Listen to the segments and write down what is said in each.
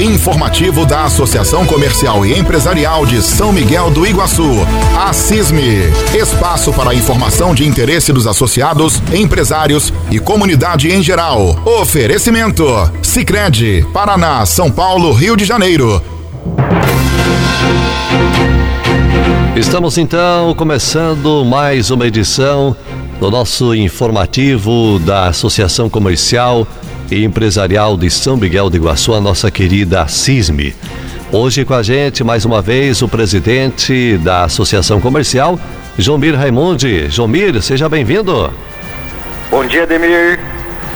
Informativo da Associação Comercial e Empresarial de São Miguel do Iguaçu. A CISME. Espaço para informação de interesse dos associados, empresários e comunidade em geral. Oferecimento: Sicredi, Paraná, São Paulo, Rio de Janeiro. Estamos então começando mais uma edição do nosso informativo da Associação Comercial e Empresarial de São Miguel de Iguaçu, a nossa querida CISME. Hoje com a gente, mais uma vez, o presidente da Associação Comercial, Jomir Raimundi. Jomir, seja bem-vindo. Bom dia, Demir.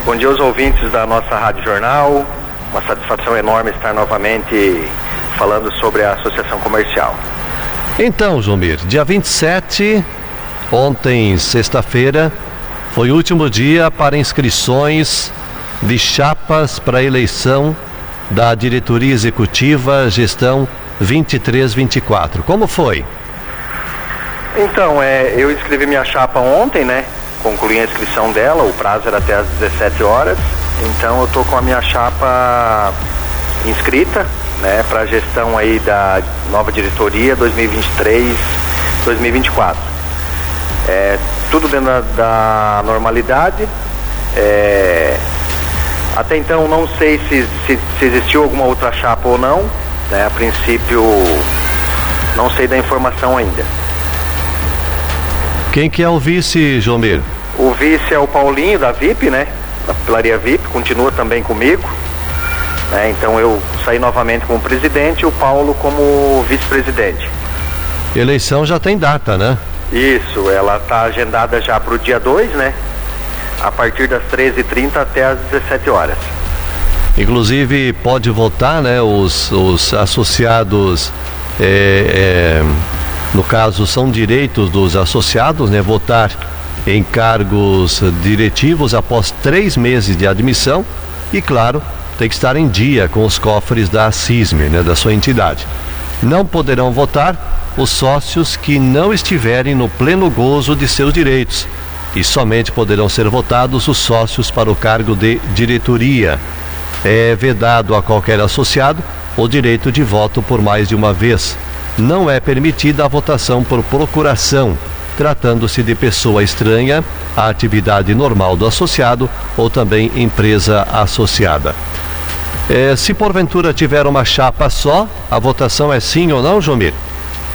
Bom dia aos ouvintes da nossa Rádio Jornal. Uma satisfação enorme estar novamente falando sobre a Associação Comercial. Então, Jomir, dia 27, ontem, sexta-feira, foi o último dia para inscrições de chapas para eleição da diretoria executiva gestão 23-24. Como foi? Então, é, eu inscrevi minha chapa ontem, né? Concluí a inscrição dela, o prazo era até às 17 horas. Então eu tô com a minha chapa inscrita, né, para a gestão aí da nova diretoria 2023-2024. É, tudo dentro da, da normalidade. É, até então não sei se, se, se, existiu alguma outra chapa ou não. Né? A princípio não sei da informação ainda. Quem que é o vice, Jomir? O vice é o Paulinho da VIP, né? Da Pilaria VIP, continua também comigo. Né? Então eu saí novamente como presidente e o Paulo como vice-presidente. Eleição já tem data, né? Isso, ela está agendada já para o dia 2, né? A partir das 13h30 até as 17 horas. Inclusive pode votar, né? Os, os associados, é, é, no caso, são direitos dos associados, né? Votar em cargos diretivos após três meses de admissão e, claro, tem que estar em dia com os cofres da CISME, né, da sua entidade. Não poderão votar os sócios que não estiverem no pleno gozo de seus direitos. E somente poderão ser votados os sócios para o cargo de diretoria. É vedado a qualquer associado o direito de voto por mais de uma vez. Não é permitida a votação por procuração, tratando-se de pessoa estranha à atividade normal do associado ou também empresa associada. É, se porventura tiver uma chapa só, a votação é sim ou não, Jomir?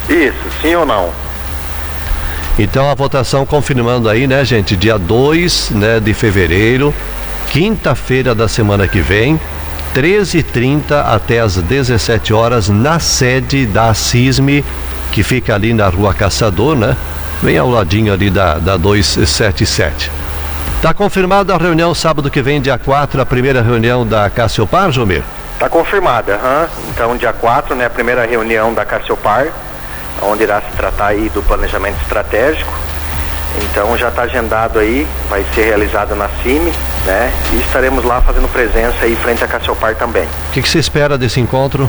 Isso, sim ou não. Então a votação confirmando aí, né, gente, dia 2 né, de fevereiro, quinta-feira da semana que vem, 13h30 até as 17 horas na sede da CISME, que fica ali na rua Caçador, né? Bem ao ladinho ali da, da 277. Está confirmada a reunião sábado que vem, dia 4, a primeira reunião da Cassiopar, Jomir? Está confirmada, uhum. então dia 4, né, a primeira reunião da Cassiopar, onde irá se tratar aí do planejamento estratégico. Então já está agendado aí, vai ser realizado na CIMI, né? E estaremos lá fazendo presença aí frente à Cassiopar também. O que, que você espera desse encontro?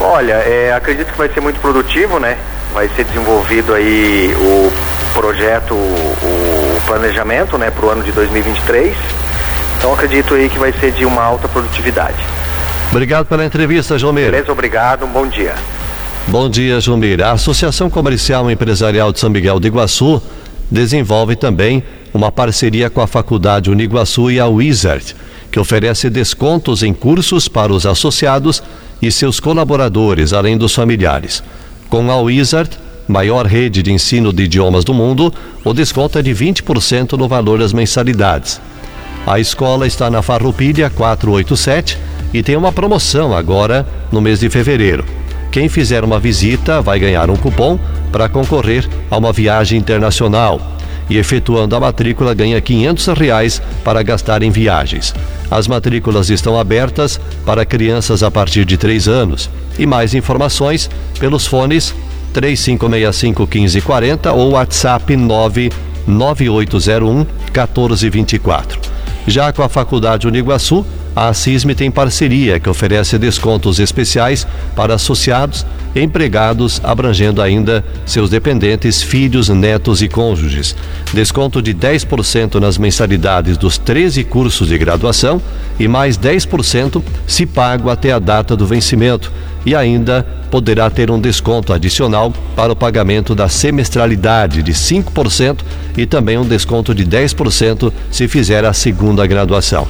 Olha, é, acredito que vai ser muito produtivo, né? Vai ser desenvolvido aí o projeto, o planejamento, né, para o ano de 2023. Então acredito aí que vai ser de uma alta produtividade. Obrigado pela entrevista, Jomir. Beleza, obrigado, um bom dia. Bom dia, Jomir. A Associação Comercial e Empresarial de São Miguel de Iguaçu desenvolve também uma parceria com a Faculdade Uniguaçu e a Wizard, que oferece descontos em cursos para os associados e seus colaboradores, além dos familiares. Com a Wizard, maior rede de ensino de idiomas do mundo, o desconto é de 20% no valor das mensalidades. A escola está na Farroupilha 487 e tem uma promoção agora no mês de fevereiro. Quem fizer uma visita vai ganhar um cupom para concorrer a uma viagem internacional e efetuando a matrícula ganha 500 reais para gastar em viagens. As matrículas estão abertas para crianças a partir de 3 anos. E mais informações pelos fones 3565 1540 ou WhatsApp 99801 1424. Já com a Faculdade Uniguaçu, a CISME tem parceria que oferece descontos especiais para associados empregados, abrangendo ainda seus dependentes, filhos, netos e cônjuges. Desconto de 10% nas mensalidades dos 13 cursos de graduação e mais 10% se pago até a data do vencimento. E ainda poderá ter um desconto adicional para o pagamento da semestralidade de 5% e também um desconto de 10% se fizer a segunda graduação.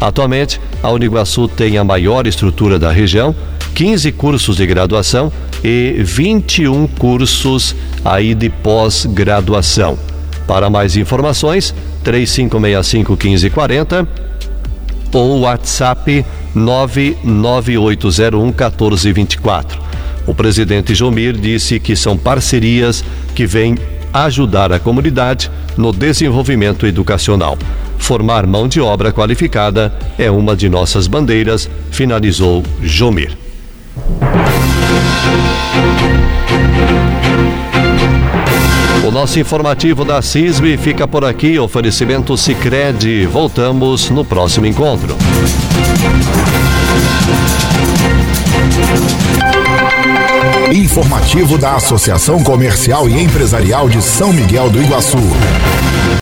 Atualmente, a Uniguaçu tem a maior estrutura da região, 15 cursos de graduação e 21 cursos aí de pós-graduação. Para mais informações, 3565 1540 ou WhatsApp 99801 1424. O presidente Jomir disse que são parcerias que vêm ajudar a comunidade no desenvolvimento educacional. Formar mão de obra qualificada é uma de nossas bandeiras, finalizou Jomir. O nosso informativo da CISB fica por aqui. Oferecimento Sicredi. Voltamos no próximo encontro. Informativo da Associação Comercial e Empresarial de São Miguel do Iguaçu.